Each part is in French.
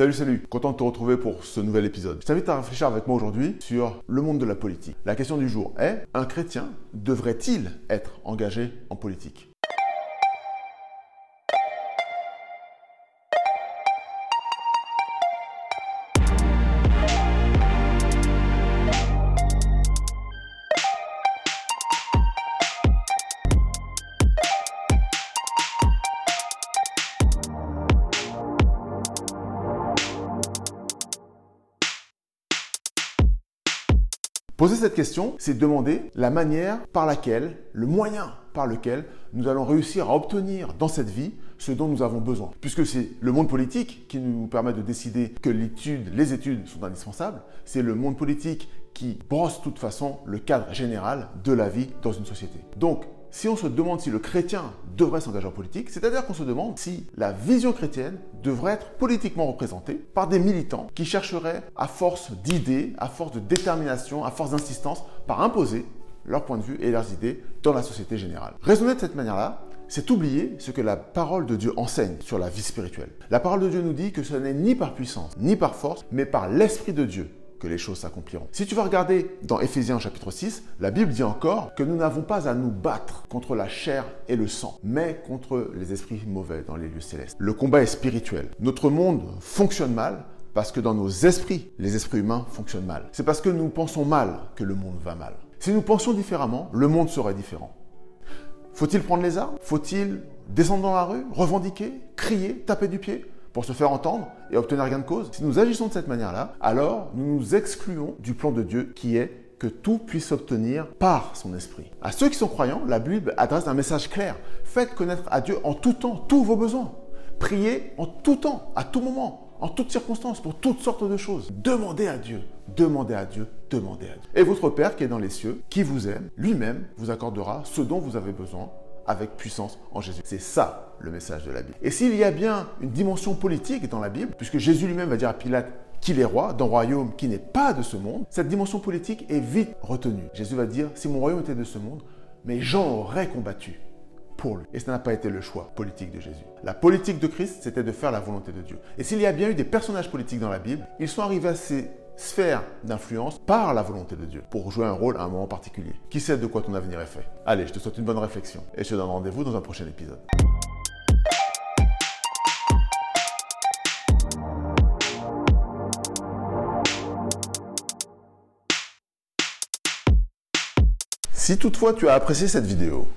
Salut, salut, content de te retrouver pour ce nouvel épisode. Je t'invite à réfléchir avec moi aujourd'hui sur le monde de la politique. La question du jour est, un chrétien devrait-il être engagé en politique? Poser cette question, c'est demander la manière par laquelle, le moyen par lequel nous allons réussir à obtenir dans cette vie ce dont nous avons besoin. Puisque c'est le monde politique qui nous permet de décider que l'étude, les études sont indispensables, c'est le monde politique qui brosse de toute façon le cadre général de la vie dans une société. Si on se demande si le chrétien devrait s'engager en politique, c'est-à-dire qu'on se demande si la vision chrétienne devrait être politiquement représentée par des militants qui chercheraient, à force d'idées, à force de détermination, à force d'insistance, par imposer leur point de vue et leurs idées dans la société générale. Raisonner de cette manière-là, c'est oublier ce que la parole de Dieu enseigne sur la vie spirituelle. La parole de Dieu nous dit que ce n'est ni par puissance, ni par force, mais par l'Esprit de Dieu que les choses s'accompliront. Si tu vas regarder dans Éphésiens chapitre 6, la Bible dit encore que nous n'avons pas à nous battre contre la chair et le sang, mais contre les esprits mauvais dans les lieux célestes. Le combat est spirituel. Notre monde fonctionne mal parce que dans nos esprits, les esprits humains fonctionnent mal. C'est parce que nous pensons mal que le monde va mal. Si nous pensions différemment, le monde serait différent. Faut-il prendre les armes? Faut-il descendre dans la rue, revendiquer, crier, taper du pied? Pour se faire entendre et obtenir gain de cause. Si nous agissons de cette manière-là, alors nous nous excluons du plan de Dieu qui est que tout puisse s'obtenir par son esprit. À ceux qui sont croyants, la Bible adresse un message clair. Faites connaître à Dieu en tout temps tous vos besoins. Priez en tout temps, à tout moment, en toutes circonstances, pour toutes sortes de choses. Demandez à Dieu, demandez à Dieu, demandez à Dieu. Et votre Père qui est dans les cieux, qui vous aime, lui-même vous accordera ce dont vous avez besoin avec puissance en Jésus. C'est ça le message de la Bible. Et s'il y a bien une dimension politique dans la Bible, puisque Jésus lui-même va dire à Pilate qu'il est roi d'un royaume qui n'est pas de ce monde, cette dimension politique est vite retenue. Jésus va dire, si mon royaume était de ce monde, mes gens auraient combattu pour lui. Et ce n'a pas été le choix politique de Jésus. La politique de Christ, c'était de faire la volonté de Dieu. Et s'il y a bien eu des personnages politiques dans la Bible, ils sont arrivés à ces sphère d'influence par la volonté de Dieu pour jouer un rôle à un moment particulier. Qui sait de quoi ton avenir est fait? Allez, je te souhaite une bonne réflexion et je te donne rendez-vous dans un prochain épisode. Si toutefois tu as apprécié cette vidéo,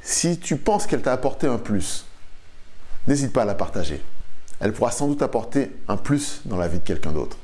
si tu penses qu'elle t'a apporté un plus, n'hésite pas à la partager. Elle pourra sans doute apporter un plus dans la vie de quelqu'un d'autre.